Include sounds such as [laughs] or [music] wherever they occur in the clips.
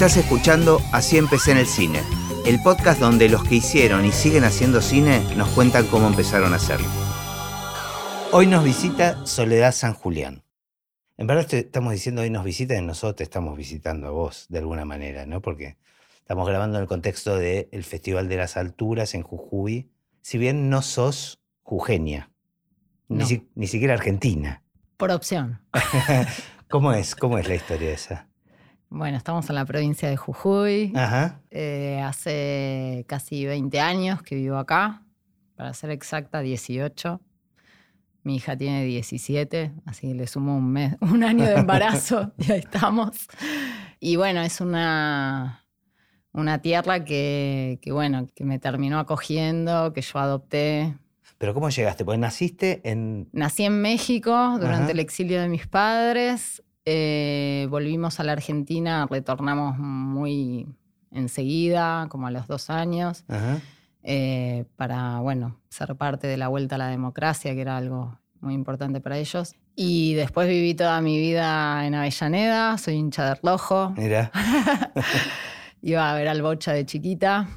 Estás escuchando Así empecé en el cine, el podcast donde los que hicieron y siguen haciendo cine nos cuentan cómo empezaron a hacerlo. Hoy nos visita Soledad San Julián. En verdad te- estamos diciendo hoy nos visita y nosotros te estamos visitando a vos de alguna manera, ¿no? Porque estamos grabando en el contexto del Festival de las Alturas en Jujuy. Si bien no sos jujeña, ni, si- ni siquiera argentina. Por opción. [laughs] ¿Cómo es? ¿Cómo es la historia esa? Bueno, estamos en la provincia de Jujuy. Ajá. Eh, hace casi 20 años que vivo acá. Para ser exacta, 18. Mi hija tiene 17, así que le sumo un, mes, [laughs] un año de embarazo [laughs] y ahí estamos. Y bueno, es una, una tierra que, que, bueno, que me terminó acogiendo, que yo adopté. Pero ¿cómo llegaste? Pues naciste en... Nací en México durante Ajá. el exilio de mis padres. Eh, volvimos a la Argentina, retornamos muy enseguida, como a los dos años, Ajá. eh, para, bueno, ser parte de la vuelta a la democracia, que era algo muy importante para ellos. Y después viví toda mi vida en Avellaneda, soy hincha de rojo. Mira. [laughs] Iba a ver al Bocha de chiquita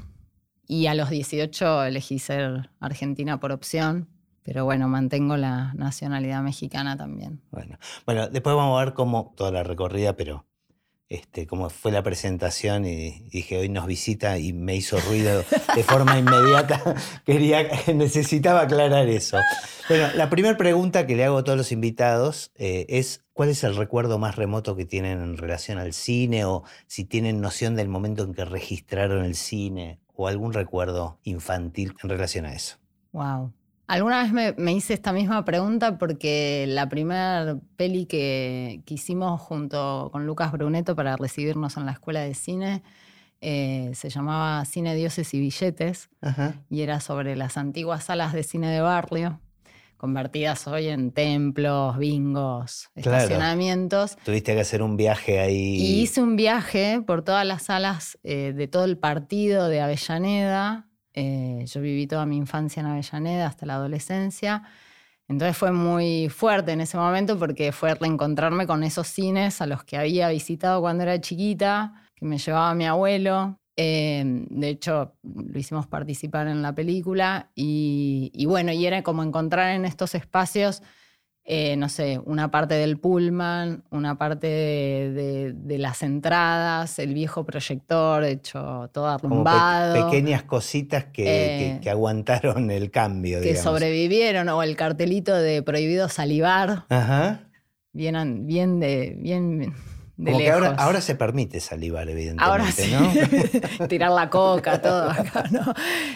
y a los 18 elegí ser argentina por opción, pero bueno, mantengo la nacionalidad mexicana también. Bueno, bueno, después vamos a ver cómo toda la recorrida, pero este, cómo fue la presentación y dije, hoy nos visita y me hizo ruido de forma inmediata. [laughs] Quería, [laughs] necesitaba aclarar eso. Bueno, la primera pregunta que le hago a todos los invitados eh, es, ¿cuál es el recuerdo más remoto que tienen en relación al cine o si tienen noción del momento en que registraron el cine o algún recuerdo infantil en relación a eso? Wow. Alguna vez me, me hice esta misma pregunta porque la primera peli que, que hicimos junto con Lucas Brunetto para recibirnos en la escuela de cine eh, se llamaba Cine, Dioses y Billetes Ajá. y era sobre las antiguas salas de cine de barrio, convertidas hoy en templos, bingos, Claro. estacionamientos. Tuviste que hacer un viaje ahí. Y hice un viaje por todas las salas eh, de todo el partido de Avellaneda. Eh, yo viví toda mi infancia en Avellaneda hasta la adolescencia. Entonces fue muy fuerte en ese momento porque fue reencontrarme con esos cines a los que había visitado cuando era chiquita, que me llevaba mi abuelo. Eh, de hecho, lo hicimos participar en la película y, y bueno, y era como encontrar en estos espacios eh, no sé, una parte del pullman, una parte de, de- de las entradas, el viejo proyector hecho todo como pe- arrumbado, pequeñas cositas que, que- Eh, que aguantaron el cambio, que digamos. sobrevivieron, o el cartelito de prohibido salivar, Ajá. bien, bien de, bien de Como que lejos. ahora, ahora se permite salivar, evidentemente, Ahora sí, ¿no? [laughs] tirar la coca, todo acá, ¿no?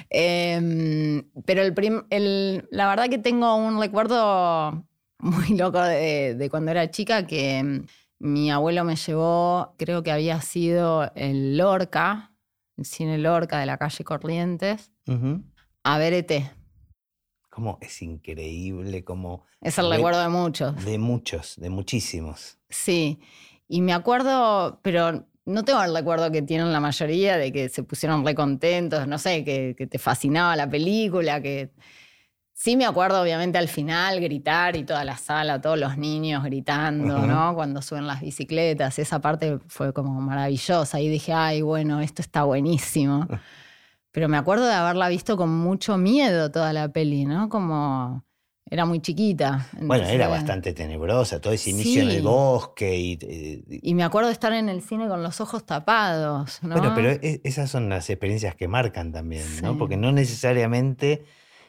Em, pero el prim- el- la verdad que tengo un recuerdo muy loco de, de cuando era chica que em, mi abuelo me llevó, creo que había sido el Lorca, el cine Lorca de la calle Corrientes, a ver ET. Como es increíble, como Es el recuerdo de muchos. de muchos, de muchísimos. Sí, y me acuerdo, pero no tengo el recuerdo que tienen la mayoría de que se pusieron re contentos, no sé, que, que te fascinaba la película, que sí me acuerdo obviamente al final gritar y toda la sala, todos los niños gritando. ¿no? Cuando suben las bicicletas, esa parte fue como maravillosa y dije, ay, bueno, esto está buenísimo. Pero me acuerdo de haberla visto con mucho miedo toda la peli, ¿no? Como era muy chiquita. Bueno, era bastante tenebrosa, todo ese inicio en el bosque y... eh, y- Y me acuerdo de estar en el cine con los ojos tapados, ¿no? Bueno, pero e- esas son las experiencias que marcan también, ¿no? Porque no necesariamente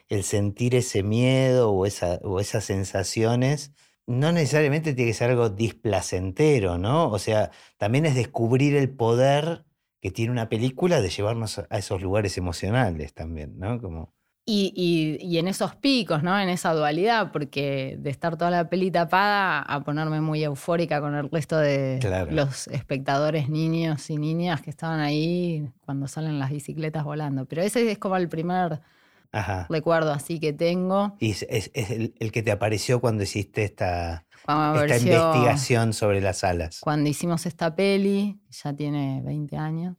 el sentir ese miedo o, esa, o esas sensaciones, no necesariamente tiene que ser algo displacentero, ¿no? O sea, también es descubrir el poder que tiene una película de llevarnos a esos lugares emocionales también, ¿no? Como, Y, y- y en esos picos, ¿no? En esa dualidad, porque de estar toda la peli tapada a ponerme muy eufórica con el resto de Claro. los espectadores, niños y niñas que estaban ahí cuando salen las bicicletas volando. Pero ese es como el primer ajá. recuerdo así que tengo. Y es, es- es el, el que te apareció cuando hiciste esta, Cuando, esta apareció- investigación sobre las alas. cuando hicimos esta peli, ya tiene 20 años.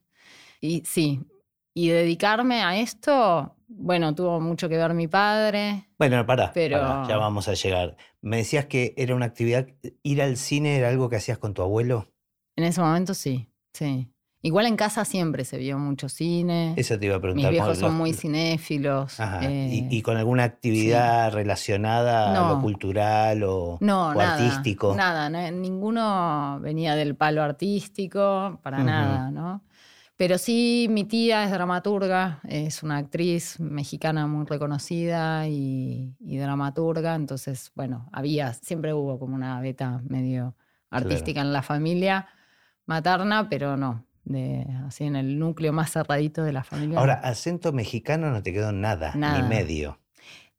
Y sí, y dedicarme a esto, bueno, tuvo mucho que ver mi padre. Bueno, pará, Pero- pará, ya vamos a llegar. Me decías que era una actividad, ir al cine era algo que hacías con tu abuelo. En ese momento sí, sí. Igual en casa siempre se vio mucho cine. Eso te iba a Mis preguntar. viejos con son los- muy cinéfilos. Ajá. eh, ¿Y, y con alguna actividad relacionada a lo No. cultural o, no, o nada, artístico? Nada, na- ninguno venía del palo artístico, para nada, ¿no? Pero sí, mi tía es dramaturga, es una actriz mexicana muy reconocida y, y dramaturga, entonces, bueno, había, siempre hubo como una beta medio artística en la familia materna, pero no, de, así en el núcleo más cerradito de la familia. Ahora, acento mexicano no te quedó nada, Nada. ni medio.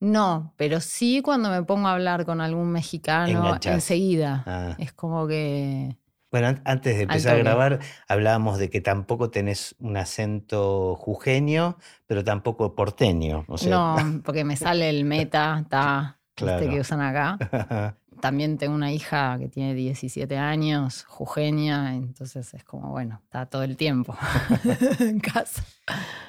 No, pero sí cuando me pongo a hablar con algún mexicano, Enganchás. enseguida. Ah. Es como que. Bueno, an- antes de empezar a grabar, hablábamos de que tampoco tenés un acento jujeño, pero tampoco porteño. O sea, no, porque me sale el meta, ta, Claro. este que usan acá. [laughs] También tengo una hija que tiene 17 años, jujeña, entonces es como, bueno, está todo el tiempo [laughs] en casa.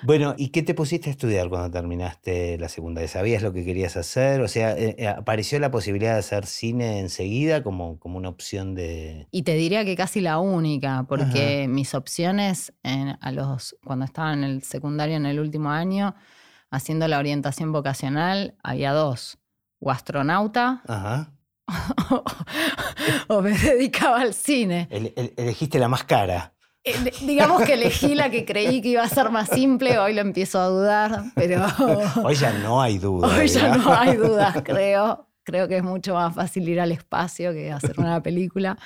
Bueno, ¿y qué te pusiste a estudiar cuando terminaste la secundaria? ¿Sabías lo que querías hacer? O sea, eh, eh, ¿apareció la posibilidad de hacer cine enseguida como, como una opción de... Y te diría que casi la única, porque mis opciones en- a los, cuando estaba en el secundario en el último año, haciendo la orientación vocacional, había dos. O astronauta Ajá. [laughs] o me dedicaba al cine. El- el- elegiste la más cara. Eh, digamos que elegí la que creí que iba a ser más simple, hoy lo empiezo a dudar, pero [laughs] Hoy ya no hay duda. hoy ya no hay dudas, creo. Creo que es mucho más fácil ir al espacio que hacer una película.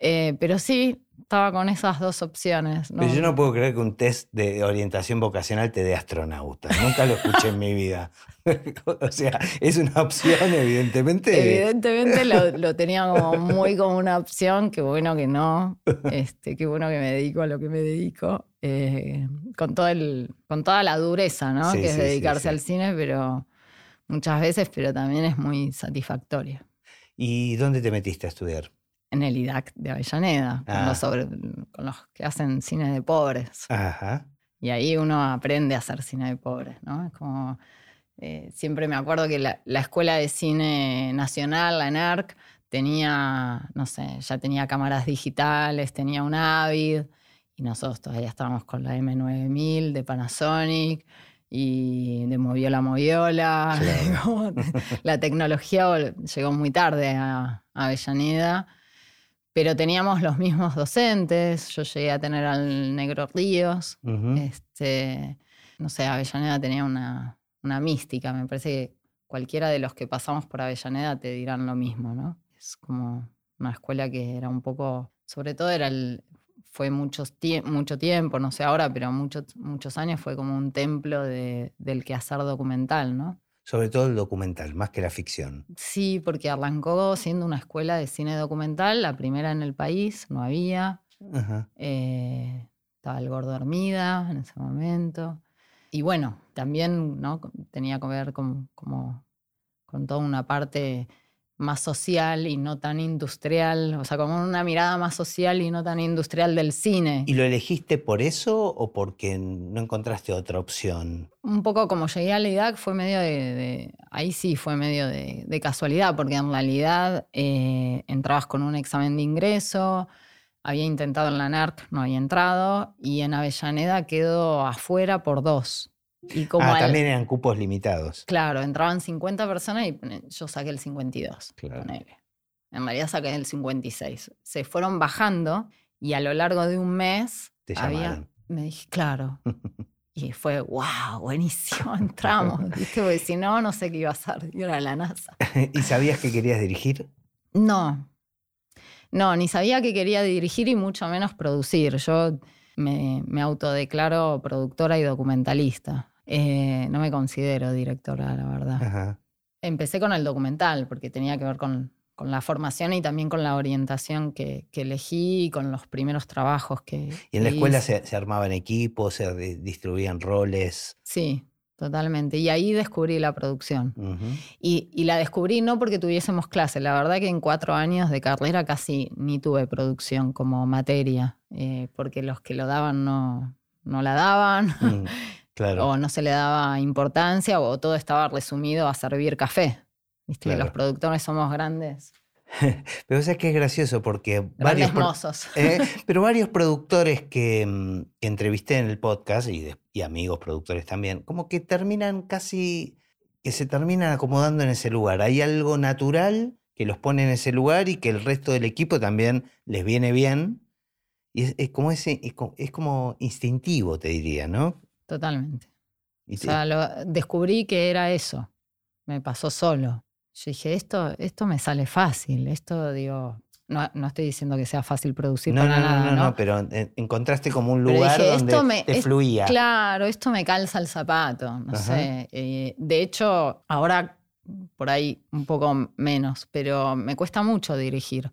Eh, pero sí, estaba con esas dos opciones. ¿no? Pero yo no puedo creer que un test de orientación vocacional te dé astronauta. Nunca lo escuché en mi vida. [laughs] o sea, es una opción, evidentemente. Evidentemente lo, lo tenía como muy como una opción, qué bueno que no, este, qué bueno que me dedico a lo que me dedico, eh, con, todo el, con toda la dureza ¿no? Sí, que es sí, dedicarse sí. al cine, pero muchas veces, pero también es muy satisfactorio. ¿Y dónde te metiste a estudiar? En el IDAC de Avellaneda, con, Ah. los sobre- con los que hacen cine de pobres. Ajá. Y ahí uno aprende a hacer cine de pobres, ¿no? Es como. eh, siempre me acuerdo que la, la Escuela de Cine Nacional, la ENARC, tenía, no sé, ya tenía cámaras digitales, tenía un Avid, y nosotros todavía estábamos con la M9000 de Panasonic y de Moviola Moviola. Claro. [laughs] La tecnología llegó muy tarde a, a Avellaneda. Pero teníamos los mismos docentes. Yo llegué a tener al Negro Ríos. Este, no sé, Avellaneda tenía una, una mística. Me parece que cualquiera de los que pasamos por Avellaneda te dirán lo mismo, ¿no? Es como una escuela que era un poco, sobre todo era el, fue muchos tie- mucho tiempo, no sé ahora, pero muchos muchos años fue como un templo de- del quehacer documental, ¿no? Sobre todo el documental, más que la ficción. Sí, porque arrancó siendo una escuela de cine documental, la primera en el país, no había. Ajá. Eh, estaba el gordo Hermida en ese momento. Y bueno, también ¿no? tenía que ver con, como, con toda una parte más social y no tan industrial, o sea, como una mirada más social y no tan industrial del cine. ¿Y lo elegiste por eso o porque no encontraste otra opción? un poco como llegué al IDAC fue medio de, de- ahí sí fue medio de, de casualidad, porque en realidad eh, entrabas con un examen de ingreso, había intentado en la NARC, no había entrado, y en Avellaneda quedó afuera por dos. Y como ah, al- también eran cupos limitados. claro, entraban 50 personas y pone- yo saqué el 52. Claro. En realidad saqué el 56. Se fueron bajando y a lo largo de un mes Te había, me dije, claro, [laughs] y fue, wow, buenísimo, [laughs] entramos. [laughs] ¿viste? Porque si no, no sé qué iba a hacer. Yo era la NASA. ¿Y sabías que querías dirigir? No, no, ni sabía que quería dirigir y mucho menos producir. Yo me, me autodeclaro productora y documentalista. Eh, no me considero directora, la verdad. Ajá. Empecé con el documental porque tenía que ver con, con la formación y también con la orientación que, que elegí y con los primeros trabajos que. ¿Y en la escuela se, se armaban equipos, se di- distribuían roles? Sí, totalmente. Y ahí descubrí la producción. Y, y la descubrí no porque tuviésemos clase. La verdad que en cuatro años de carrera casi ni tuve producción como materia, eh, porque los que lo daban no, no la daban, Mm, [laughs] Claro. o no se le daba importancia, o todo estaba resumido a servir café. Viste Claro. los productores somos grandes [laughs] Pero o sea que es gracioso porque Grandes varios, mozos. [laughs] eh, pero varios productores que, mm, que entrevisté en el podcast y, de- y amigos productores también, como que terminan casi, que se terminan acomodando en ese lugar. Hay algo natural que los pone en ese lugar y que el resto del equipo también les viene bien. Y es, es como ese, es co- es como instintivo, te diría, ¿no? Totalmente. Y O sea, lo- descubrí que era eso. Me pasó solo. Yo dije, esto, esto me sale fácil. Esto, digo, no, no estoy diciendo que sea fácil producir no, para no, no, nada, no, ¿no? no, pero en- encontraste como un lugar dije, donde esto me- te es- fluía. Claro, esto me calza el zapato, no Ajá. sé. Eh, de hecho, ahora por ahí un poco menos, pero me cuesta mucho dirigir.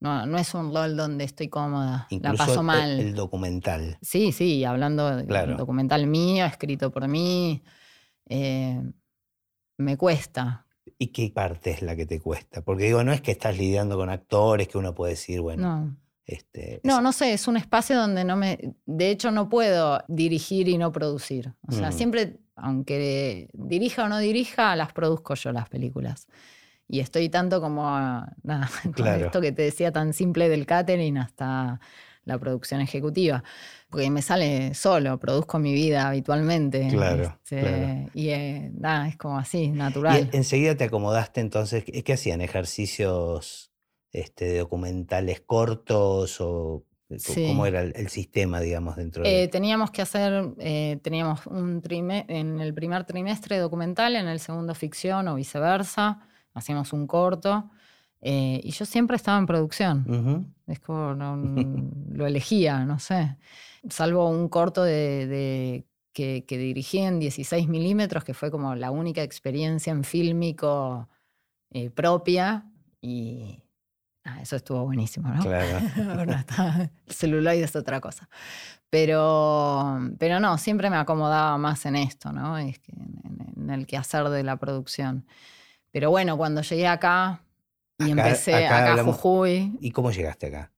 No, no es un rol donde estoy cómoda, Incluso la paso el- mal. el documental. Sí, sí, hablando Claro. un documental mío, escrito por mí, eh, me cuesta. ¿Y qué parte es la que te cuesta? Porque digo, no es que estás lidiando con actores que uno puede decir, bueno, No. este, No, es- no sé, es un espacio donde no me. De hecho, no puedo dirigir y no producir. O sea, Mm. siempre, aunque dirija o no dirija, las produzco yo las películas. Y estoy tanto como. Nada, [laughs] con Claro. esto que te decía tan simple del catering hasta la producción ejecutiva. Porque me sale solo, produzco mi vida habitualmente. Claro, este, claro. Y eh, nada, es como así, Y natural. enseguida te acomodaste entonces, ¿qué hacían? ¿Ejercicios este, documentales cortos o Sí. cómo era el, el sistema, digamos, dentro Eh, de... teníamos que hacer, eh, teníamos un en el primer trimestre documental, en el segundo ficción o viceversa, hacíamos un corto. eh, y yo siempre estaba en producción. Ujú. Es como, no- [laughs] lo elegía, no sé. Salvo un corto de, de- que, que dirigí en 16 milímetros, que fue como la única experiencia en fílmico eh, propia. Y ah, eso estuvo buenísimo, ¿no? Claro. [laughs] Bueno, está- el celuloide es otra cosa. Pero, pero no, siempre me acomodaba más en esto, ¿no? Es que en- en el quehacer de la producción. Pero bueno, cuando llegué acá y Acá- empecé acá acá, a hablamos- Jujuy ¿Y cómo llegaste acá?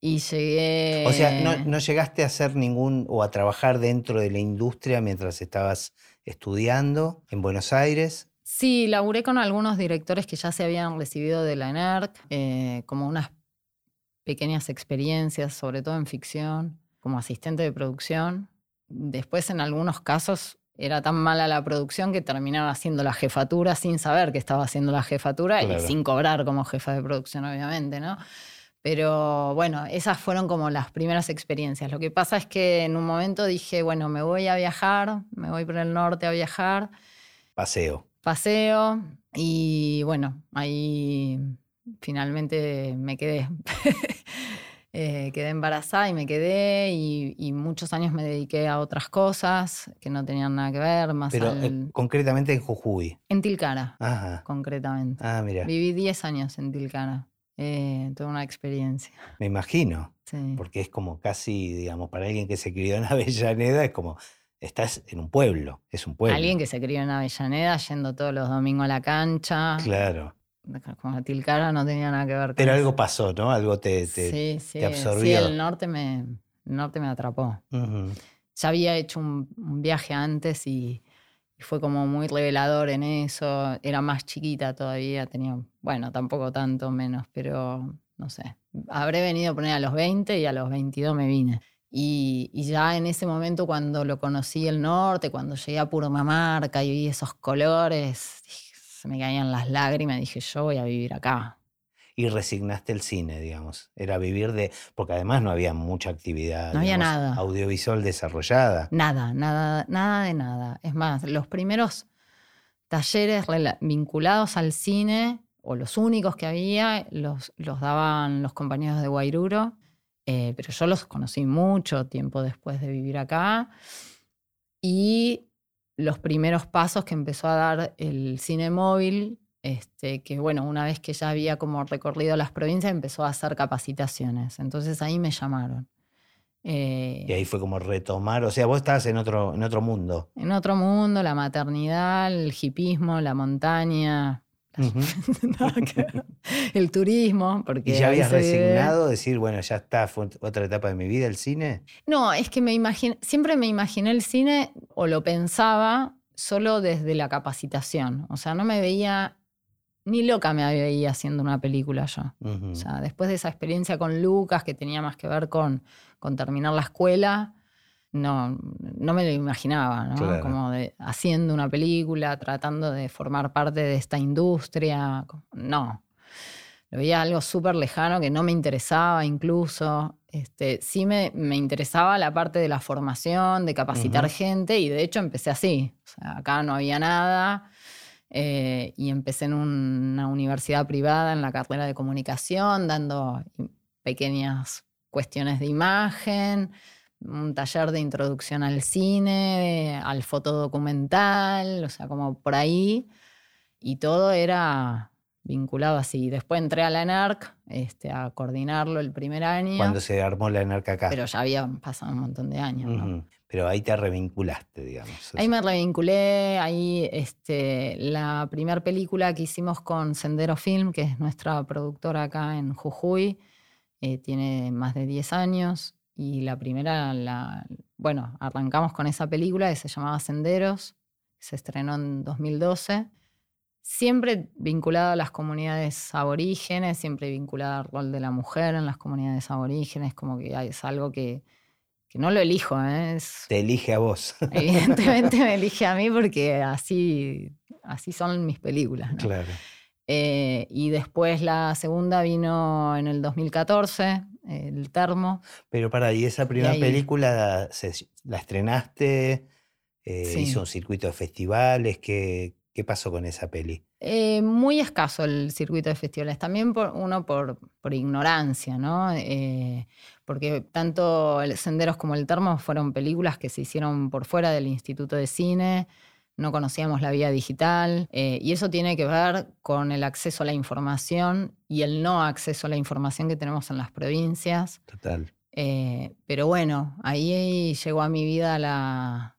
y llegué... O sea, no, no llegaste a hacer ningún o a trabajar dentro de la industria mientras estabas estudiando en Buenos Aires. Sí, laburé con algunos directores que ya se habían recibido de la ENERC, eh, como unas pequeñas experiencias, sobre todo en ficción, como asistente de producción. Después, en algunos casos, era tan mala la producción que terminaba haciendo la jefatura sin saber que estaba haciendo la jefatura Claro. y sin cobrar como jefa de producción, obviamente, ¿no? Pero bueno, esas fueron como las primeras experiencias. Lo que pasa es que en un momento dije, bueno, me voy a viajar, me voy por el norte a viajar Paseo. paseo y bueno, ahí finalmente me quedé. [laughs] Eh, quedé embarazada y me quedé y, y muchos años me dediqué a otras cosas que no tenían nada que ver, más Pero al- eh, concretamente en Jujuy. en Tilcara, Ajá. concretamente. Ah, mira, Viví 10 años en Tilcara, eh, toda una experiencia. me imagino. sí. Porque es como casi, digamos, para alguien que se crió en [laughs] Avellaneda, es como, estás en un pueblo, es un pueblo. Alguien que se crió en Avellaneda yendo todos los domingos a la cancha, Claro. Como Tilcara no tenía nada que ver con Pero eso. algo pasó, ¿no? Algo te... te- sí, sí, te sí, absorbió. el norte me, el norte me atrapó. Ujú. Ya había hecho un, un viaje antes y, y fue como muy revelador en eso. Era más chiquita todavía, tenía, bueno, tampoco tanto menos, pero no sé. Habré venido a poner a los 20 y a los 22 me vine. Y, y ya en ese momento cuando lo conocí el norte, cuando llegué a Purmamarca y vi esos colores, dije, se me caían las lágrimas, dije, yo voy a vivir acá. Y resignaste el cine, digamos. Era vivir de... Porque además no había mucha actividad No había nada. audiovisual desarrollada. Nada, nada, nada de nada. Es más, los primeros talleres vinculados al cine, o los únicos que había, los, los daban los compañeros de Guairuro, eh, pero yo los conocí mucho tiempo después de vivir acá. Y los primeros pasos que empezó a dar el cine móvil, este, que bueno, una vez que ya había como recorrido las provincias, empezó a hacer capacitaciones. Entonces ahí me llamaron. Eh, Y ahí fue como retomar, o sea, vos estabas en otro, en otro mundo. en otro mundo, la maternidad, el hipismo, la montaña, [laughs] El turismo, porque ¿Y ya habías resignado? Decir, bueno, ya está, fue otra etapa de mi vida el cine. No, es que me imagino, siempre me imaginé el cine o lo pensaba solo desde la capacitación. O sea, no me veía ni loca me veía haciendo una película yo. O sea, después de esa experiencia con Lucas, que tenía más que ver con, con terminar la escuela, no, no me lo imaginaba, ¿no? Claro. Como de, haciendo una película, tratando de formar parte de esta industria. No. Lo veía algo súper lejano que no me interesaba incluso. Este, sí me, me interesaba la parte de la formación, de capacitar gente, y de hecho empecé así. O sea, acá no había nada. eh, y empecé en una universidad privada en la carrera de comunicación, dando pequeñas cuestiones de imagen, un taller de introducción al cine, al fotodocumental, o sea, como por ahí. Y todo era vinculado así. Después entré a la ENARC este, a coordinarlo el primer año, Cuando se armó la NARC acá. pero ya había pasado un montón de años. ¿no? Ujú. Pero ahí te revinculaste, digamos. Ahí me revinculé, ahí este, la primera película que hicimos con Sendero Film, que es nuestra productora acá en Jujuy, eh, tiene más de 10 años y la primera, la, bueno, arrancamos con esa película que se llamaba Senderos, se estrenó en 2012. Siempre vinculada a las comunidades aborígenes, siempre vinculada al rol de la mujer en las comunidades aborígenes, como que es algo que, que no lo elijo, ¿eh? es, Te elige a vos. [laughs] Evidentemente me elige a mí porque así, así son mis películas. ¿no? claro. Eh, y después la segunda vino en el 2014, El Termo. Pero para, ¿y esa primera ahí- película se- la estrenaste? Eh, Sí. ¿Hizo un circuito de festivales? ¿Qué, qué pasó con esa peli? Eh, muy escaso el circuito de festivales, también por, uno por, por ignorancia, ¿no? Eh, porque tanto el Senderos como El Termo fueron películas que se hicieron por fuera del Instituto de Cine, no conocíamos la vía digital, eh, y eso tiene que ver con el acceso a la información y el no acceso a la información que tenemos en las provincias. Total. Eh, pero bueno, ahí llegó a mi vida la,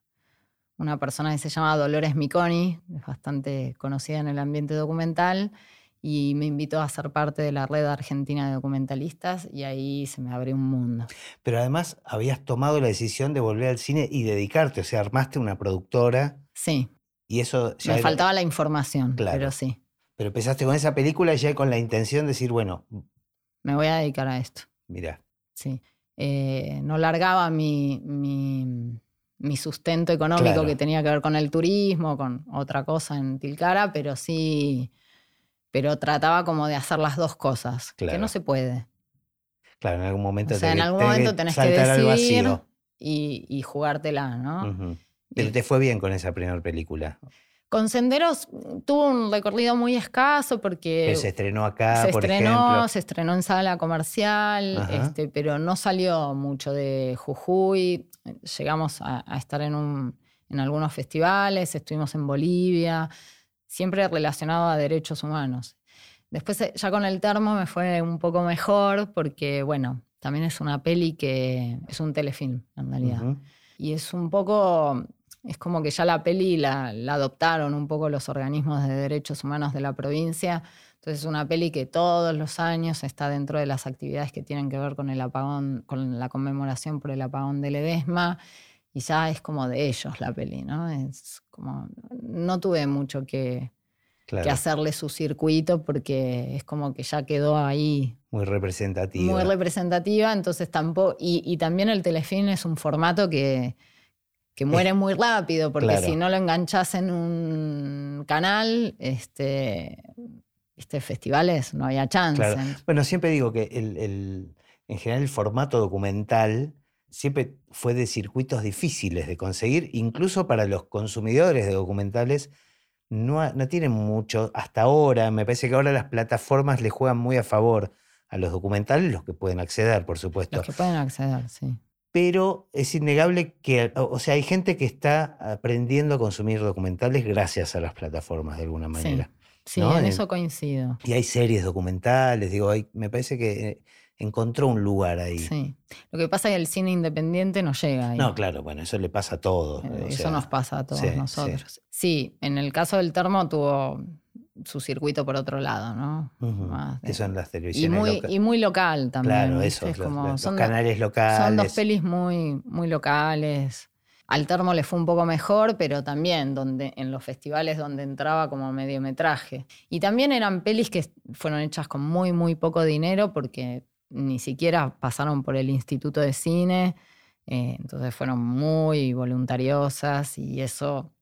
una persona que se llama Dolores Miconi, es bastante conocida en el ambiente documental, y me invitó a ser parte de la red argentina de documentalistas y ahí se me abrió un mundo. Pero además habías tomado la decisión de volver al cine y dedicarte, o sea, armaste una productora Sí, y eso ya me era- faltaba la información, Claro. pero sí, Pero empezaste con esa película ya con la intención de decir, bueno, me voy a dedicar a esto. mira, Sí. Eh, no largaba mi, mi- mi sustento económico Claro. que tenía que ver con el turismo, con otra cosa en Tilcara, pero sí, pero trataba como de hacer las dos cosas, que no se puede. claro, en algún momento O sea, te- en algún tenés momento tenés que al decidir vacío. y, y jugártela, ¿no? Ujú. Pero te fue bien con esa primera película. Con Senderos mm, tuvo un recorrido muy escaso porque Que se estrenó acá, se por estrenó, ejemplo. se estrenó en sala comercial, este, pero no salió mucho de Jujuy. Llegamos a, a estar en, un- en algunos festivales, estuvimos en Bolivia, siempre relacionado a derechos humanos. Después, eh, ya con el termo me fue un poco mejor porque, bueno, también es una peli que es un telefilm, en realidad. Y es un poco, es como que ya la peli la, la adoptaron un poco los organismos de derechos humanos de la provincia. Entonces es una peli que todos los años está dentro de las actividades que tienen que ver con el apagón, con la conmemoración por el apagón de Ledesma. Y ya es como de ellos la peli, ¿no? Es como, no tuve mucho que, Claro, que hacerle su circuito porque es como que ya quedó ahí muy representativa. muy representativa, entonces tampoco. Y, y también el telefilm es un formato que, que muere muy rápido, porque Claro. si no lo enganchas en un canal, este, este festivales no había chance. Claro. Bueno, siempre digo que el, el- en general el formato documental siempre fue de circuitos difíciles de conseguir, incluso para los consumidores de documentales. No, no tienen mucho, hasta ahora, me parece que ahora las plataformas le juegan muy a favor a los documentales, los que pueden acceder, por supuesto. Los que pueden acceder, sí. Pero es innegable que, o sea, hay gente que está aprendiendo a consumir documentales gracias a las plataformas de alguna manera. Sí, ¿no? en En- eso coincido. Y hay series documentales, digo, hay- me parece que eh, encontró un lugar ahí. Sí. Lo que pasa es que el cine independiente no llega ahí. No, claro, bueno, eso le pasa a todos. Eh, o Eso sea, nos pasa a todos sí, sí. nosotros. Sí. en el caso del termo tuvo su circuito por otro lado, ¿no? Más de- que son las y, televisiones muy, locales. y muy local también. Claro, eso, Es los, como- los- los son, do- canales locales. son dos pelis muy, muy locales. Al termo le fue un poco mejor, pero también donde, en los festivales donde entraba como mediometraje. Y también eran pelis que fueron hechas con muy, muy poco dinero porque ni siquiera pasaron por el Instituto de Cine. Eh, entonces fueron muy voluntariosas y eso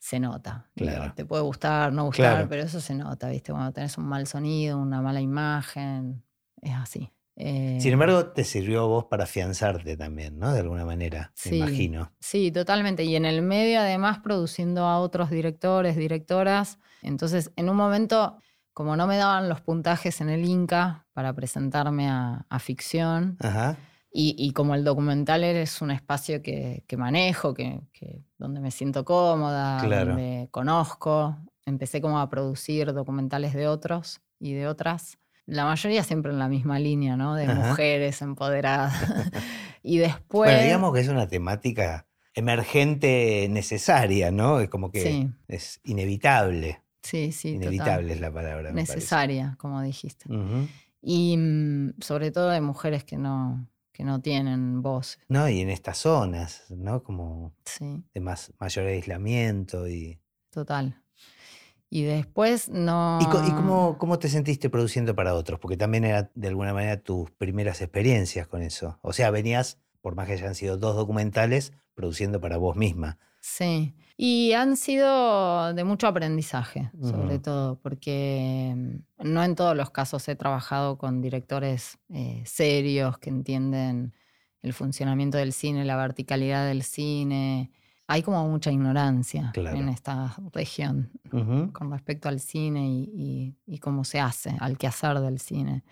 se nota. Te puede gustar, no gustar, pero eso se nota, ¿viste? Cuando tenés un mal sonido, una mala imagen, es así. Sin eh, embargo, te sirvió a vos para afianzarte también, ¿no? De alguna manera, me imagino. Sí, totalmente. Y en el medio, además, produciendo a otros directores, directoras. Entonces, en un momento, como no me daban los puntajes en el Inca para presentarme a, ficción, Y, como el documental es un espacio que, manejo, que, donde me siento cómoda, donde conozco, empecé como a producir documentales de otros y de otras la mayoría siempre en la misma línea, ¿no? De mujeres empoderadas. [laughs] [laughs] y después... Bueno, digamos que es una temática emergente necesaria, ¿no? Es como que es inevitable. Sí, sí. Inevitable es la palabra. Necesaria, como dijiste. Y mm, sobre todo de mujeres que no, que no tienen voz. No, y en estas zonas, ¿no? Como de más, mayor aislamiento y... Total. Y después no... ¿Y, cómo, cómo, te sentiste produciendo para otros? Porque también era de alguna manera tus primeras experiencias con eso. O sea, venías, por más que hayan sido dos documentales, produciendo para vos misma. Sí, y han sido de mucho aprendizaje, sobre todo, porque mm, no en todos los casos he trabajado con directores eh, serios que entienden el funcionamiento del cine, la verticalidad del cine, hay como mucha ignorancia en esta región con respecto al cine y, cómo se hace, al quehacer del cine.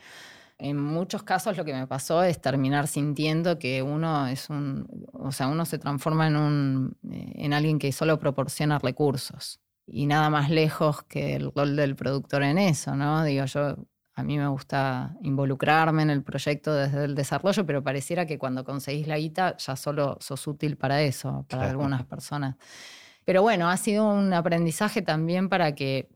En muchos casos lo que me pasó es terminar sintiendo que uno es un, o sea, uno se transforma en un, eh, en alguien que solo proporciona recursos y nada más lejos que el rol del productor en eso, ¿no? Digo, yo a mí me gusta involucrarme en el proyecto desde el desarrollo, pero pareciera que cuando conseguís la guita ya solo sos útil para eso, para algunas personas. Pero bueno, ha sido un aprendizaje también para que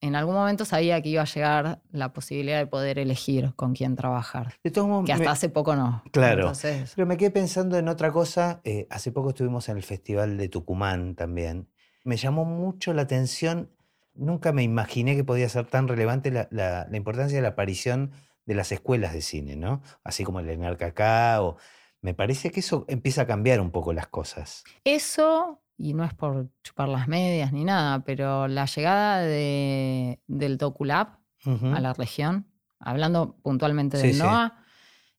en algún momento sabía que iba a llegar la posibilidad de poder elegir con quién trabajar. que hasta hace poco no. Claro. Pero me quedé pensando en otra cosa. Eh, hace poco estuvimos en el Festival de Tucumán también. Me llamó mucho la atención nunca me imaginé que podía ser tan relevante la, importancia de la aparición de las escuelas de cine, ¿no? Así como el Enarca o... Me parece que eso empieza a cambiar un poco las cosas. Eso, y no es por chupar las medias ni nada, pero la llegada de, del DocuLab a la región, hablando puntualmente del NOA,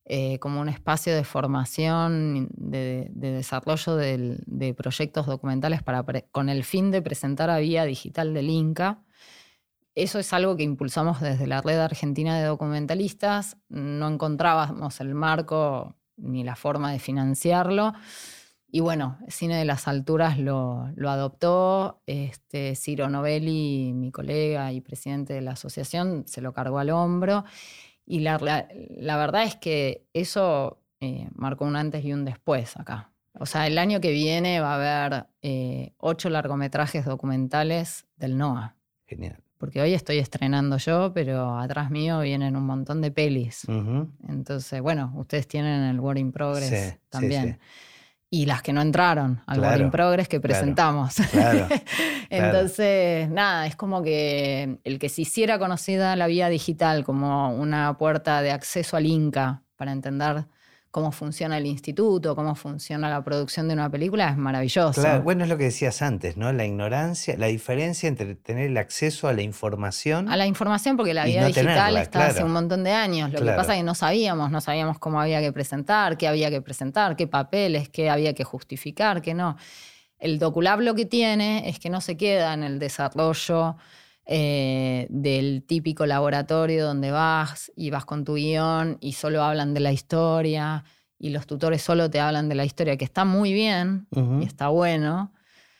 eh, como un espacio de formación, de, desarrollo de proyectos documentales para con el fin de presentar a vía digital del Inca. Eso es algo que impulsamos desde la red argentina de documentalistas. No encontrábamos el marco ni la forma de financiarlo. Y bueno, Cine de las Alturas lo, adoptó. Este, Ciro Novelli, mi colega y presidente de la asociación, se lo cargó al hombro. Y la, verdad es que eso eh, marcó un antes y un después acá. O sea, el año que viene va a haber eh, ocho largometrajes documentales del NOA. Genial. Porque hoy estoy estrenando yo, pero atrás mío vienen un montón de pelis. Entonces, bueno, ustedes tienen el Work in Progress también y las que no entraron al claro, in Progress que presentamos. [laughs] Entonces, nada, es como que el que se hiciera conocida la vía digital como una puerta de acceso al Inca para entender cómo funciona el instituto, cómo funciona la producción de una película, es maravilloso. Claro, bueno, es lo que decías antes, ¿no? La ignorancia, la diferencia entre tener el acceso a la información. A la información, porque la vida digital está hace un montón de años. Lo que pasa es que no sabíamos, no sabíamos cómo había que presentar, qué había que presentar, qué papeles, qué había que justificar, qué no. El Doculab lo que tiene es que no se queda en el desarrollo eh, del típico laboratorio donde vas y vas con tu guion y solo hablan de la historia y los tutores solo te hablan de la historia, que está muy bien y está bueno,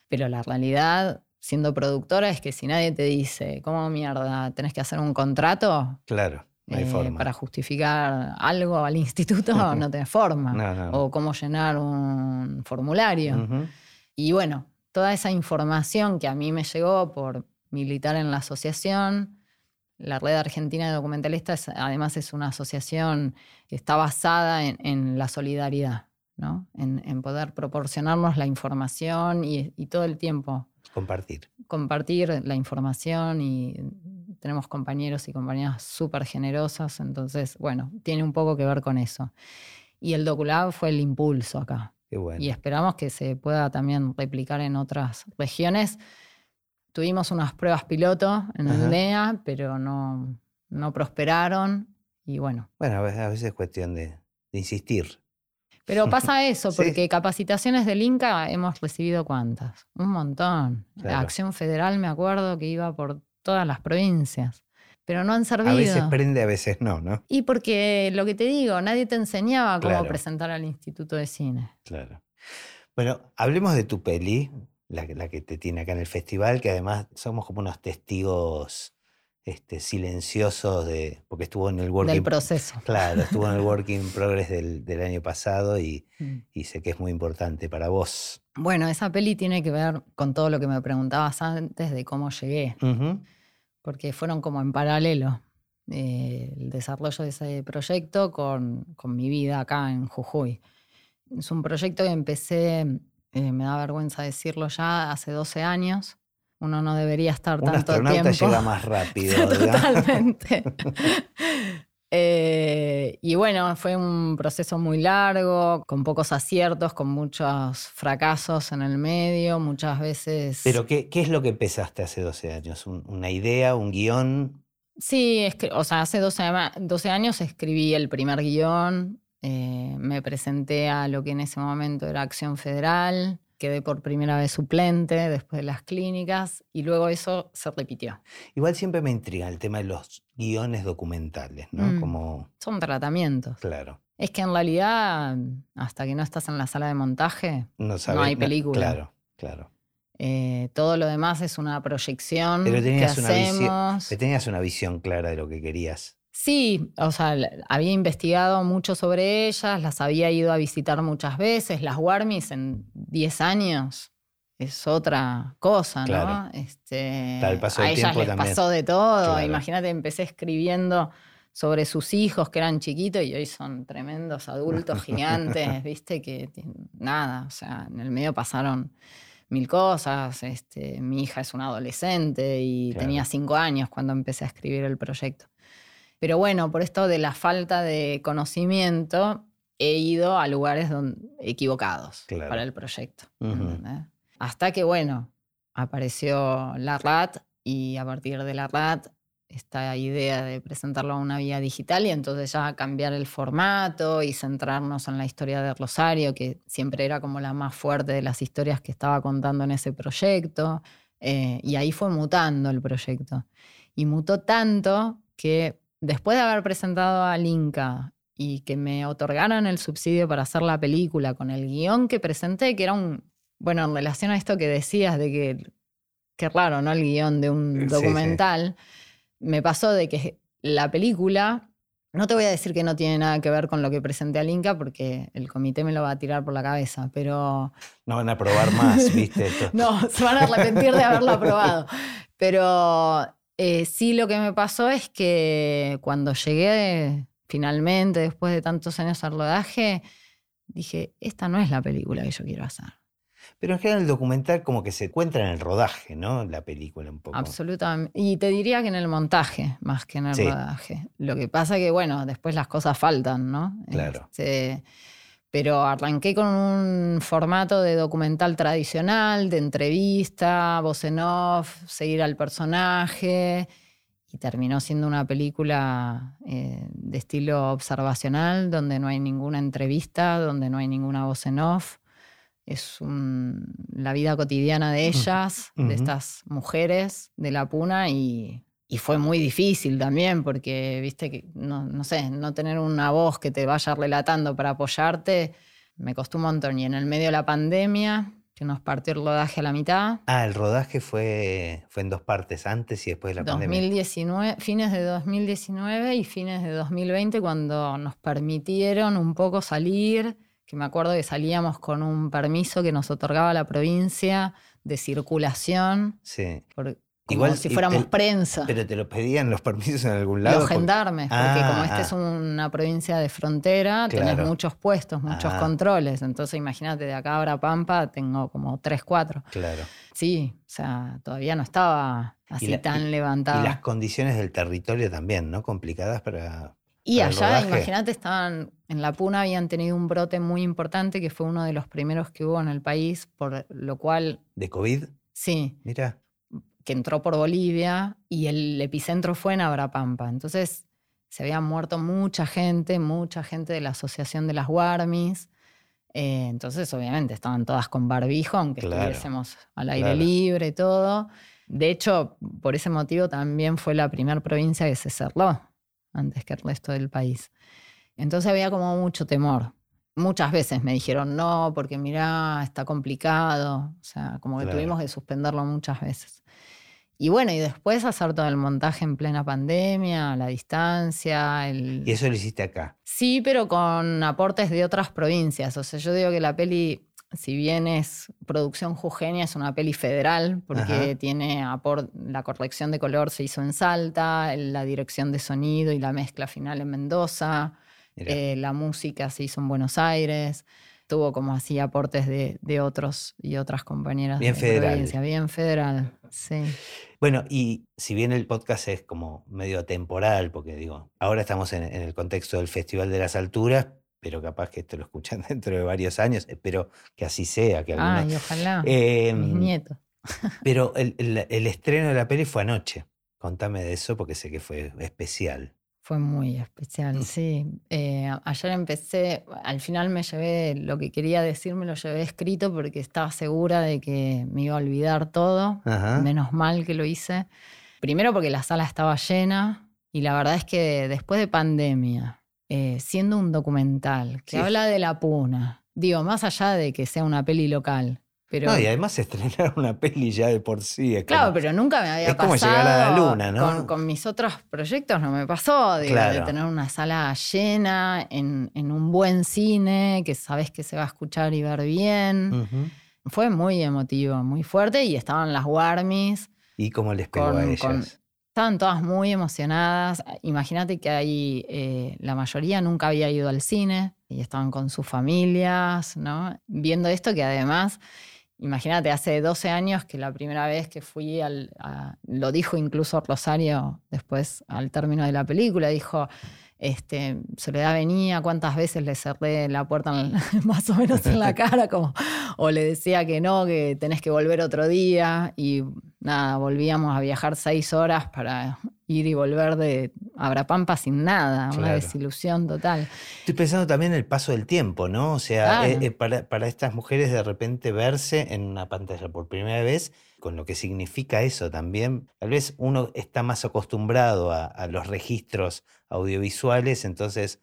pero la realidad siendo productora es que si nadie te dice, ¿cómo mierda? ¿Tenés que hacer un contrato? Claro. No hay eh, forma. Para justificar algo al instituto no tenés forma. O cómo llenar un formulario. Y bueno, toda esa información que a mí me llegó por militar en la asociación. La Red Argentina de Documentalistas además es una asociación que está basada en, la solidaridad. ¿no? En, en poder proporcionarnos la información y, y todo el tiempo Compartir. compartir la información y tenemos compañeros y compañeras súper generosas, entonces, bueno, tiene un poco que ver con eso. Y el DocuLab fue el impulso acá. Qué bueno. Y esperamos que se pueda también replicar en otras regiones. Tuvimos unas pruebas piloto en NEA, pero no, no prosperaron. Y bueno, Bueno, a veces, a veces es cuestión de, de insistir. pero [laughs] pasa eso, Sí. porque capacitaciones del Inca hemos recibido cuántas, un montón. La. Acción Federal me acuerdo que iba por todas las provincias, pero no han A servido. veces prende, a veces no, ¿no? Y porque lo que te digo, nadie te enseñaba cómo Claro. presentar al Instituto de Cine. Claro. Bueno, hablemos de tu peli, la, que- la que te tiene acá en el festival, que además somos como unos testigos este, silenciosos de. porque estuvo en el Del working. proceso. [laughs] Claro, estuvo en el [laughs] Working Progress del, del año pasado y, Mm. y sé que es muy importante para vos. Bueno, esa peli tiene que ver con todo lo que me preguntabas antes de cómo llegué, porque fueron como en paralelo eh, el desarrollo de ese proyecto con, con mi vida acá en Jujuy. Es un proyecto que empecé, eh, me da vergüenza decirlo ya, hace 12 años. Uno no debería estar Un tanto astronauta tiempo. llega más rápido. [laughs] Totalmente. [laughs] Eh, y bueno, fue un proceso muy largo, con pocos aciertos, con muchos fracasos en el medio, muchas veces... Pero, ¿qué, qué es lo que empezaste hace 12 años? ¿Un- ¿Una idea, un guion? Sí, es que, o sea, hace 12, ama- 12 años escribí el primer guion, eh, me presenté a lo que en ese momento era Acción Federal, quedé por primera vez suplente después de las clínicas y luego eso se repitió. Igual siempre me intriga el tema de los guiones documentales, ¿no? Mm. Como, Son tratamientos. claro, Es que en realidad, hasta que no estás en la sala de montaje, no, sabes- hay película. Claro, claro. eh, todo lo demás es una proyección Pero que tenías una visión- hacemos. Que tenías una visión clara de lo que querías. Sí, o sea, había investigado mucho sobre ellas, las había ido a visitar muchas veces. Las Warmis en 10 años es otra cosa, Claro. ¿no? Este, el paso a del ellas les también. pasó de todo. Claro. Imagínate, empecé escribiendo sobre sus hijos que eran chiquitos y hoy son tremendos adultos [laughs] gigantes, ¿viste? Que nada, o sea, en el medio pasaron mil cosas. Este, mi hija es una adolescente y Claro. tenía cinco años cuando empecé a escribir el proyecto. Pero bueno, por esto de la falta de conocimiento, he ido a lugares equivocados Claro. para el proyecto. Hasta que, bueno, apareció la RAT y a partir de la RAT esta idea de presentarlo a una vía digital y entonces ya cambiar el formato y centrarnos en la historia de Rosario, que siempre era como la más fuerte de las historias que estaba contando en ese proyecto. Eh, y ahí fue mutando el proyecto. Y mutó tanto que después de haber presentado al Inca y que me otorgaran el subsidio para hacer la película con el guion que presenté, que era un, bueno, en relación a esto que decías de que, qué raro, ¿no? El guion de un Sí, sí. documental, me pasó de que la película, no te voy a decir que no tiene nada que ver con lo que presenté al Inca porque el comité me lo va a tirar por la cabeza, pero No van a probar más, ¿viste? [laughs] Esto- no, se van a arrepentir de haberlo aprobado. [laughs] Pero eh, sí lo que me pasó es que cuando llegué finalmente, después de tantos años al rodaje, dije, esta no es la película que yo quiero hacer. Pero en general el documental como que se encuentra en el rodaje, ¿no? La película un poco. Absolutamente. Y te diría que en el montaje, más que en el Sí. rodaje. Lo que pasa que, bueno, después las cosas faltan, ¿no? Claro. Este, pero arranqué con un formato de documental tradicional, de entrevista, voz en off, seguir al personaje. Y terminó siendo una película eh, de estilo observacional, donde no hay ninguna entrevista, donde no hay ninguna voz en off. Es un- la vida cotidiana de ellas, de estas mujeres de la puna, y, y fue muy difícil también, porque, viste, que no, no sé, no tener una voz que te vaya relatando para apoyarte, me costó un montón. Y en el medio de la pandemia, que nos partió el rodaje a la mitad, Ah, el rodaje fue, fue en dos partes, antes y después de la pandemia. 2019, fines de 2019 y fines de 2020, cuando nos permitieron un poco salir, que me acuerdo que salíamos con un permiso que nos otorgaba la provincia de circulación. Sí. por- como Igual, si y fuéramos el- prensa. Pero te lo pedían los permisos en algún lado. Los porque- gendarmes, porque Ah, como esta ah. es una provincia de frontera, tenés Claro. muchos puestos, muchos Ah. controles. Entonces, imagínate, de acá a Abra Pampa tengo como tres, cuatro. Claro. Sí, o sea, todavía no estaba así la- tan Y levantada. las condiciones del territorio también, ¿no? Complicadas para. Y para allá, imagínate, estaban en La Puna, habían tenido un brote muy importante que fue uno de los primeros que hubo en el país, por lo cual, ¿De COVID? sí, Mira. Que entró por Bolivia y el epicentro fue en Abrapampa. Entonces se había muerto mucha gente, mucha gente de la Asociación de las Guarmis. Eh, entonces, obviamente, estaban todas con barbijo, aunque Claro, estuviésemos al aire claro. libre y todo. De hecho, por ese motivo también fue la primera provincia que se cerró antes que el resto del país. Entonces había como mucho temor. Muchas veces me dijeron no, porque mirá, está complicado. O sea, como que Claro. tuvimos que suspenderlo muchas veces. Y bueno, y después hacer todo el montaje en plena pandemia, la distancia, el... Y eso lo hiciste acá. Sí, pero con aportes de otras provincias. O sea, yo digo que la peli, si bien es producción jujeña, es una peli federal, porque Ajá. tiene apor- la corrección de color se hizo en Salta, la dirección de sonido y la mezcla final en Mendoza. Eh, la música se hizo en Buenos Aires. Tuvo como así aportes de, de otros y otras compañeras Bien de federal. provincia. Bien federal, sí. Bueno, y si bien el podcast es como medio atemporal, porque digo, ahora estamos en, en el contexto del Festival de las Alturas, pero capaz que esto lo escuchan [laughs] dentro de varios años, espero que así sea, que algunos- Ay, ojalá. Eh, Mis nietos. [laughs] pero el, el- el estreno de la peli fue anoche. Contame de eso porque sé que fue especial. Fue muy especial, sí. Eh, ayer empecé, al final me llevé lo que quería decir, me lo llevé escrito porque estaba segura de que me iba a olvidar todo. Ajá. Menos mal que lo hice. Primero porque la sala estaba llena y la verdad es que después de pandemia, eh, siendo un documental que Sí. habla de la puna, digo, más allá de que sea una peli local, pero... No, y además [laughs] estrenar una peli ya de por sí. Es Claro, como- pero nunca me había es como pasado. llegar a la luna, ¿no? Con, con mis otros proyectos no me pasó, digo, Claro. de tener una sala llena, en, en un buen cine, que sabes que se va a escuchar y ver bien. Fue muy emotivo, muy fuerte, y estaban las Warmis. ¿Y cómo les pegó Con- a ellas? con- Estaban todas muy emocionadas. Imagínate que ahí eh, la mayoría nunca había ido al cine y estaban con sus familias, ¿no? Viendo esto que además, imagínate, hace 12 años que la primera vez que fui al... a- lo dijo incluso Rosario después al término de la película, dijo... Este, Soledad venía, cuántas veces le cerré la puerta [laughs] más o menos en la [laughs] cara, como, o le decía que no, que tenés que volver otro día. Y nada, volvíamos a viajar seis horas para ir y volver de Abrapampa sin nada, una desilusión total. Estoy pensando también en el paso del tiempo, ¿no? O sea, Claro. eh, eh, para, para estas mujeres de repente verse en una pantalla por primera vez, con lo que significa eso también. Tal vez uno está más acostumbrado a, a los registros audiovisuales, entonces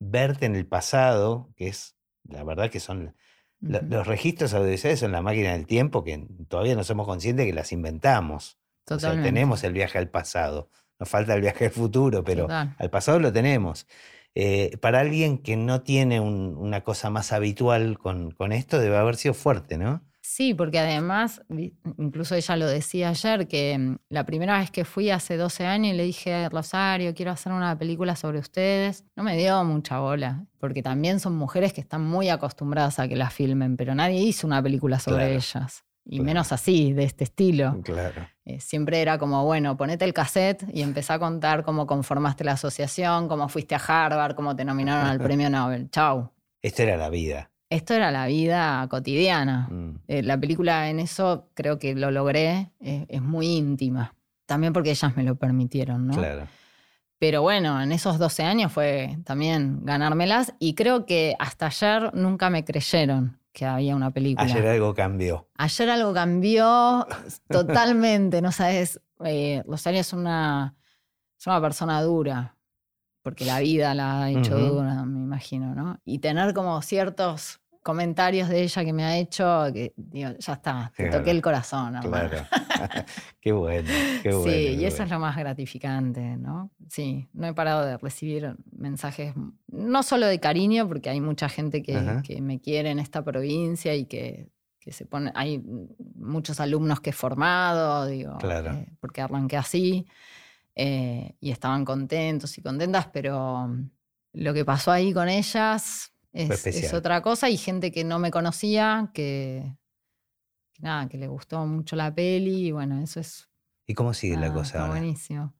verte en el pasado, que es, la verdad que son... Los registros audiovisuales son la máquina del tiempo que todavía no somos conscientes que las inventamos. O sea, Totalmente. tenemos el viaje al pasado. Nos falta el viaje al futuro, pero Total. al pasado lo tenemos. Eh, para alguien que no tiene un- una cosa más habitual con, con esto, debe haber sido fuerte, ¿no? Sí, porque además, incluso ella lo decía ayer, que mm, la primera vez que fui hace 12 años y le dije, Rosario, quiero hacer una película sobre ustedes, no me dio mucha bola, porque también son mujeres que están muy acostumbradas a que las filmen, pero nadie hizo una película sobre Claro, ellas. Y claro. menos así, de este estilo. Claro. Eh, siempre era como, bueno, ponete el cassette y empezá a contar cómo conformaste la asociación, cómo fuiste a Harvard, cómo te nominaron al [laughs] premio Nobel. Chau. Esto era la vida. Esto era la vida cotidiana. Mm. Eh, la película en eso creo que lo logré, eh, es muy íntima. También porque ellas me lo permitieron, ¿no? Claro. Pero bueno, en esos 12 años fue también ganármelas y creo que hasta ayer nunca me creyeron que había una película. Ayer algo cambió. Ayer algo cambió totalmente, no sabes. Eh, Rosario es una, es una persona dura, porque la vida la ha hecho Ujú. dura, me imagino, ¿no? Y tener como ciertos comentarios de ella que me ha hecho, que digo, ya está, te Claro, toqué el corazón. Claro. [laughs] qué bueno, qué bueno. sí, qué y eso es lo más gratificante, ¿no? Sí, no he parado de recibir mensajes, no solo de cariño, porque hay mucha gente que, que me quiere en esta provincia y que que se pone, hay muchos alumnos que he formado, digo, Claro. eh, porque arranqué así, eh, y estaban contentos y contentas, pero lo que pasó ahí con ellas es, es otra cosa, y gente que no me conocía, que, que nada, que le gustó mucho la peli, y bueno, eso es ¿Y cómo sigue la Ah, cosa está ahora? buenísimo.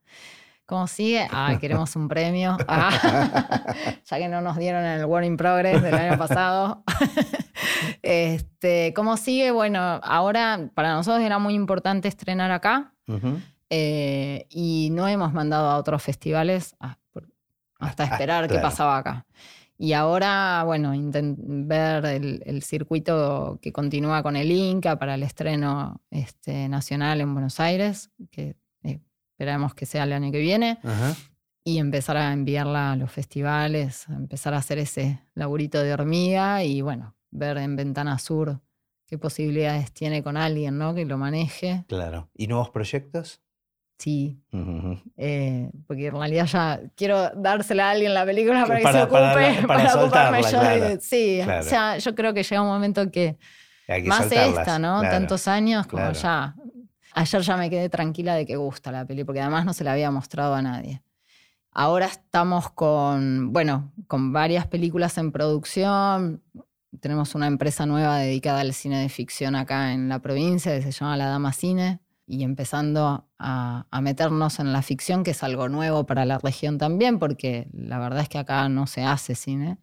¿Cómo sigue? Ah, [laughs] queremos un premio. [laughs] Ah, [laughs] ya que no nos dieron el Work in Progress del año pasado. este, ¿Cómo sigue? Bueno, ahora para nosotros era muy importante estrenar acá Ujú. Eh, y no hemos mandado a otros festivales ah, hasta Ah, esperar qué claro. pasaba acá. Y ahora, bueno, ver el, el circuito que continúa con el Inca para el estreno este, nacional en Buenos Aires, que eh, esperamos que sea el año que viene, Ajá. y empezar a enviarla a los festivales, empezar a hacer ese laburito de hormiga y, bueno, ver en Ventana Sur qué posibilidades tiene con alguien, ¿no? Que lo maneje. Claro. ¿Y nuevos proyectos? Sí, eh, porque en realidad ya quiero dársela a alguien la película para, que se ocupe, para- para, para ocuparme yo. de- sí, claro. o sea, yo creo que llega un momento que, Hay que más soltarlas, esta, ¿no? claro. Tantos años como ya. Ayer ya me quedé tranquila de que gusta la peli, porque además no se la había mostrado a nadie. Ahora estamos con, bueno, con varias películas en producción. Tenemos una empresa nueva dedicada al cine de ficción acá en la provincia que se llama La Dama Cine y empezando a, a meternos en la ficción, que es algo nuevo para la región también, porque la verdad es que acá no se hace cine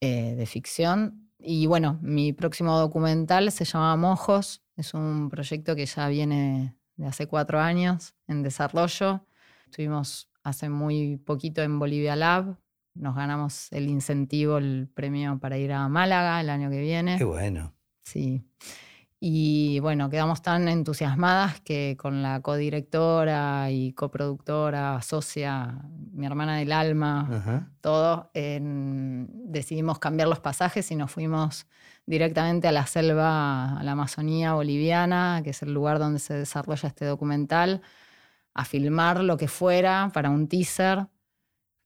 eh, de ficción. Y bueno, mi próximo documental se llama Mojos, es un proyecto que ya viene de hace cuatro años en desarrollo. Estuvimos hace muy poquito en Bolivia Lab, nos ganamos el incentivo, el premio para ir a Málaga el año que viene. Qué bueno. Sí. Y bueno, quedamos tan entusiasmadas que con la codirectora y coproductora, socia, mi hermana del alma, Ajá. todo, en- decidimos cambiar los pasajes y nos fuimos directamente a la selva, a la Amazonía boliviana, que es el lugar donde se desarrolla este documental, a filmar lo que fuera para un teaser.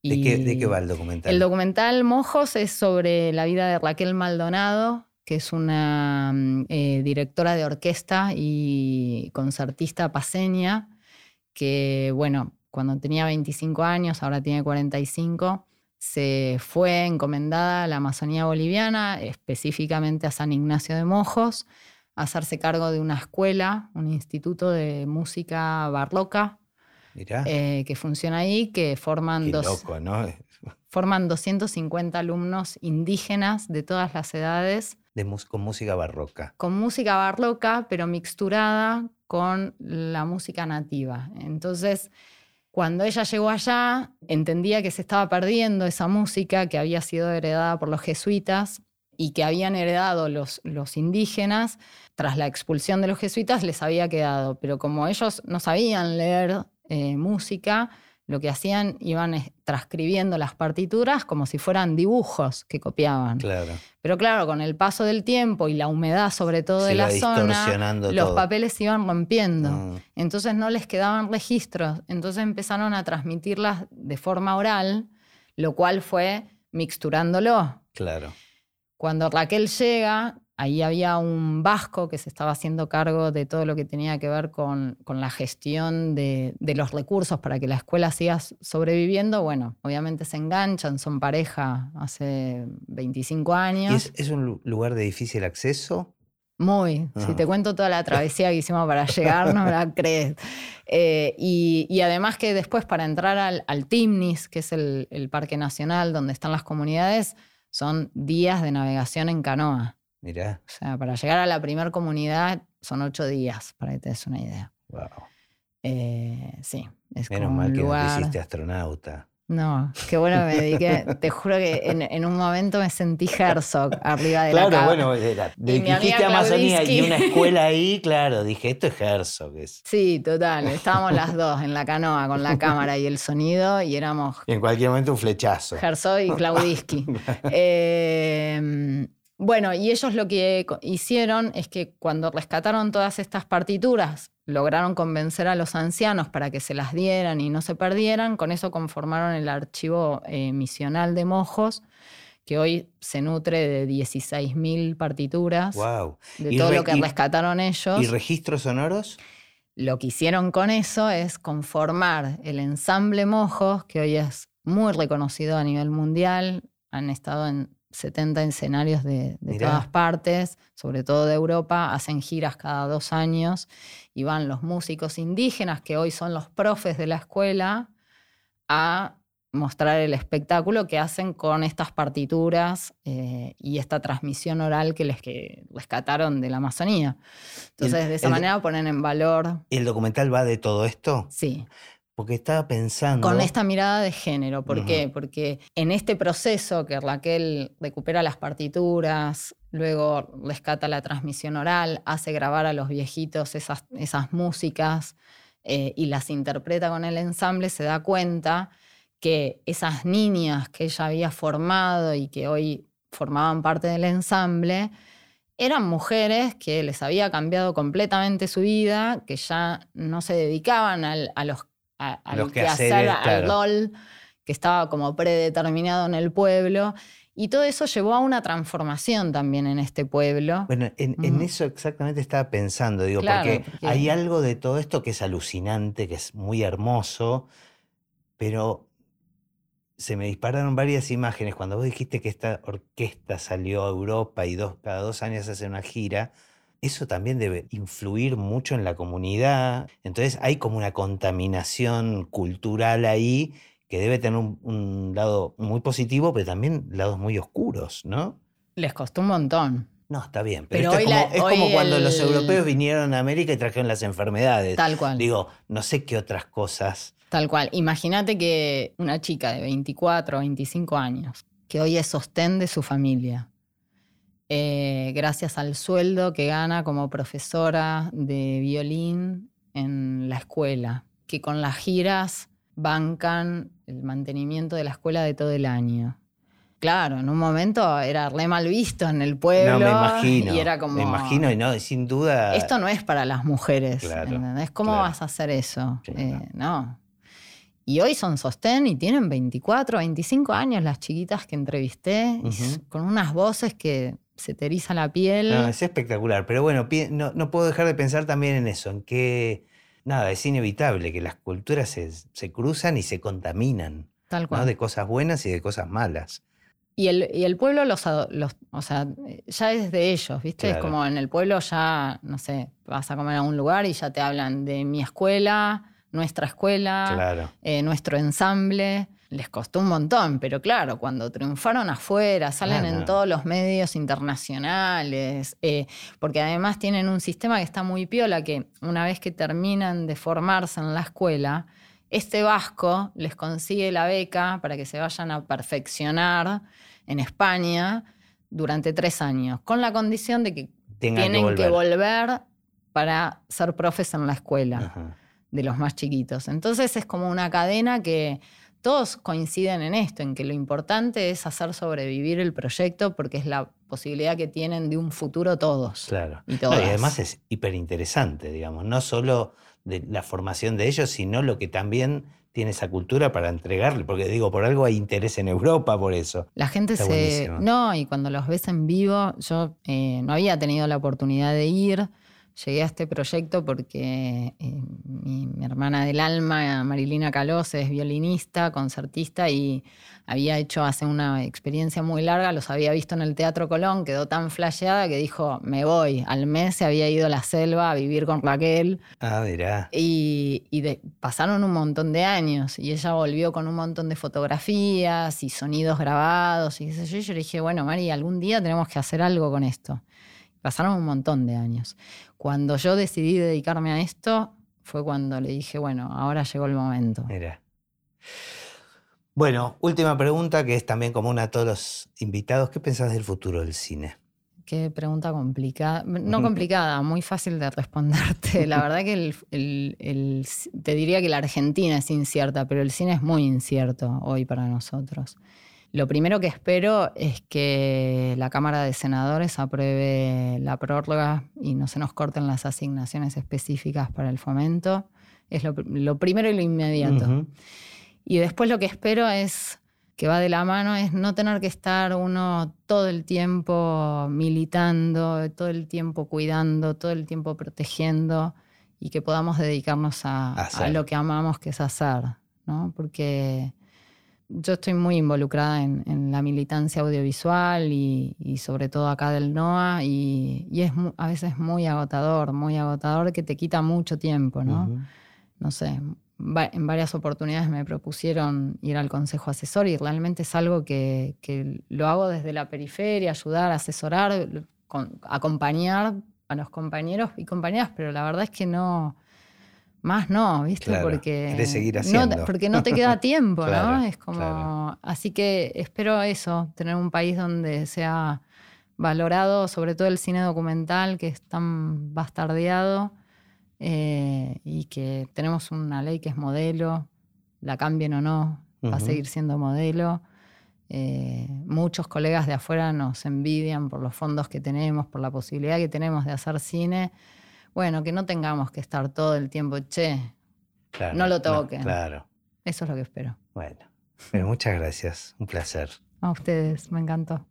¿De qué, ¿De Y- qué va el documental? el documental Mojos es sobre la vida de Raquel Maldonado, que es una mm, eh, directora de orquesta y concertista paseña, que, bueno, cuando tenía 25 años, ahora tiene 45, se fue encomendada a la Amazonía boliviana, específicamente a San Ignacio de Mojos, a hacerse cargo de una escuela, un instituto de música barroca eh, que funciona ahí, que forman qué dos, loco, ¿no? Forman 250 alumnos indígenas de todas las edades De con música barroca. con música barroca, pero mixturada con la música nativa. Entonces, cuando ella llegó allá, entendía que se estaba perdiendo esa música que había sido heredada por los jesuitas y que habían heredado los, los indígenas. Tras la expulsión de los jesuitas les había quedado, pero como ellos no sabían leer eh, música, lo que hacían iban transcribiendo las partituras como si fueran dibujos que copiaban. Claro. Pero claro, con el paso del tiempo y la humedad sobre todo Se de la zona, los papeles se iban rompiendo. Mm, Entonces no les quedaban registros. Entonces empezaron a transmitirlas de forma oral, lo cual fue mixturándolo. claro. Cuando Raquel llega, ahí había un vasco que se estaba haciendo cargo de todo lo que tenía que ver con, con la gestión de, de los recursos para que la escuela siga sobreviviendo. Bueno, obviamente se enganchan, son pareja hace 25 años. ¿Y es, es un lu- lugar de difícil acceso? Muy. Si Ah. te cuento toda la travesía que hicimos para llegar, no me la [laughs] crees. Eh, y, y además que después para entrar al, al Timnis, que es el, el parque nacional donde están las comunidades, son días de navegación en canoa. Mirá. O sea, para llegar a la primera comunidad son ocho días, para que te des una idea. Wow. Eh, sí, es Menos como mal un que no te lugar... hiciste astronauta. No, qué bueno me dediqué. Te juro que en, en un momento me sentí Herzog arriba de la Claro, bueno, era- dijiste Amazonía y Claudisky. una escuela ahí, claro, dije, esto es Herzog. es- Sí, total. Estábamos las dos en la canoa con la cámara y el sonido y éramos Y en cualquier momento un flechazo. Herzog y Klaudiski. [laughs] Eh, bueno, y ellos lo que hicieron es que cuando rescataron todas estas partituras, lograron convencer a los ancianos para que se las dieran y no se perdieran. Con eso conformaron el archivo eh, misional de Mojos, que hoy se nutre de 16.000 partituras, Wow. de todo lo que rescataron ellos. ¿Y registros sonoros? Lo que hicieron con eso es conformar el ensamble Mojos, que hoy es muy reconocido a nivel mundial. Han estado en 70 escenarios de, todas partes, sobre todo de Europa. Hacen giras cada dos años y van los músicos indígenas, que hoy son los profes de la escuela, a mostrar el espectáculo que hacen con estas partituras eh, y esta transmisión oral que les que rescataron de la Amazonía. Entonces, de esa el- manera ponen en valor, ¿El documental va de todo esto? sí, Porque estaba pensando. con esta mirada de género. ¿Por qué? Porque en este proceso que Raquel recupera las partituras, luego rescata la transmisión oral, hace grabar a los viejitos esas, esas músicas eh, y las interpreta con el ensamble, se da cuenta que esas niñas que ella había formado y que hoy formaban parte del ensamble, eran mujeres que les había cambiado completamente su vida, que ya no se dedicaban al, a los, a, Los quehacer, quehaceres, al rol que estaba como predeterminado en el pueblo. Y todo eso llevó a una transformación también en este pueblo. Bueno, en, eso exactamente estaba pensando, digo, Claro, porque, porque- hay algo de todo esto que es alucinante, que es muy hermoso, pero se me dispararon varias imágenes cuando vos dijiste que esta orquesta salió a Europa y dos, cada dos años hace una gira. Eso también debe influir mucho en la comunidad. Entonces hay como una contaminación cultural ahí que debe tener un, un lado muy positivo, pero también lados muy oscuros, ¿no? Les costó un montón. No, está bien, pero, Pero esto hoy es la- como, es hoy como cuando los europeos vinieron a América y trajeron las enfermedades. Tal cual. Digo, no sé qué otras cosas. Tal cual. Imagínate que una chica de 24 o 25 años, que hoy es sostén de su familia, eh, gracias al sueldo que gana como profesora de violín en la escuela, que con las giras bancan el mantenimiento de la escuela de todo el año. Claro, en un momento era re mal visto en el pueblo. no, me imagino. Y era como. Me imagino y no, sin duda. Esto no es para las mujeres. Claro, ¿entendés? ¿Cómo claro. vas a hacer eso? Sí, Eh, no. Y hoy son sostén y tienen 24, 25 años las chiquitas que entrevisté, con unas voces que se te eriza la piel. No, es espectacular. Pero bueno, no, no puedo dejar de pensar también en eso, en que. Nada, es inevitable que las culturas se, se cruzan y se contaminan, tal ¿no? cual. De cosas buenas y de cosas malas. Y el, y el pueblo los, los- o sea, ya es de ellos, ¿viste? Es como en el pueblo ya, no sé, vas a comer a un lugar y ya te hablan de mi escuela, nuestra escuela, Claro. eh, nuestro ensamble. Les costó un montón, pero claro, cuando triunfaron afuera, salen Claro. en todos los medios internacionales, eh, porque además tienen un sistema que está muy piola, que una vez que terminan de formarse en la escuela, este vasco les consigue la beca para que se vayan a perfeccionar en España durante tres años, con la condición de que Tengan tienen que volver. que volver para ser profes en la escuela Ajá. de los más chiquitos. Entonces es como una cadena que todos coinciden en esto, en que lo importante es hacer sobrevivir el proyecto porque es la posibilidad que tienen de un futuro todos. Claro. Y No, además es hiper interesante, digamos, no solo de la formación de ellos, sino lo que también tiene esa cultura para entregarle, porque digo, por algo hay interés en Europa por eso. La gente Está se... buenísimo. No, y cuando los ves en vivo, yo eh, no había tenido la oportunidad de ir. Llegué a este proyecto porque eh, mi, mi hermana del alma, Marilina Calós, es violinista, concertista y había hecho hace una experiencia muy larga, los había visto en el Teatro Colón, quedó tan flasheada que dijo, me voy. Al mes se había ido a la selva a vivir con Raquel Ah, verá. y, y de- pasaron un montón de años y ella volvió con un montón de fotografías y sonidos grabados y yo. Y yo le dije, bueno, Mari, algún día tenemos que hacer algo con esto. Pasaron un montón de años. Cuando yo decidí dedicarme a esto, fue cuando le dije, bueno, ahora llegó el momento. Mira. Bueno, última pregunta que es también común a todos los invitados. ¿Qué pensás del futuro del cine? Qué pregunta complicada. No [laughs] complicada, muy fácil de responderte. [laughs] La verdad que el- el- el- te diría que la Argentina es incierta, pero el cine es muy incierto hoy para nosotros. Lo primero que espero es que la Cámara de Senadores apruebe la prórroga y no se nos corten las asignaciones específicas para el fomento. Es lo, lo primero y lo inmediato. Ujú. Y después lo que espero es que va de la mano es no tener que estar uno todo el tiempo militando, todo el tiempo cuidando, todo el tiempo protegiendo y que podamos dedicarnos a, a lo que amamos, que es hacer, ¿no? Porque yo estoy muy involucrada en, la militancia audiovisual y, sobre todo acá del NOA y, es a veces muy agotador, muy agotador que te quita mucho tiempo, ¿no? No sé, en varias oportunidades me propusieron ir al consejo asesor y realmente es algo que, lo hago desde la periferia, ayudar, asesorar, acompañar a los compañeros y compañeras, pero la verdad es que no más no, ¿viste? porque, seguir haciendo. porque no te queda [laughs] tiempo, ¿no? Es como. Así que espero eso, tener un país donde sea valorado, sobre todo el cine documental, que es tan bastardeado, eh, y que tenemos una ley que es modelo, la cambien o no, va a seguir siendo modelo. Eh, muchos colegas de afuera nos envidian por los fondos que tenemos, por la posibilidad que tenemos de hacer cine bueno, que no tengamos que estar todo el tiempo, che, no lo toquen. claro. Eso es lo que espero. Bueno, pero muchas gracias, un placer. A ustedes, me encantó.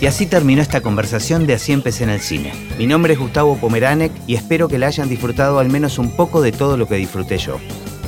Y así terminó esta conversación de Así empecé en el cine. Mi nombre es Gustavo Pomeranek y espero que la hayan disfrutado al menos un poco de todo lo que disfruté yo.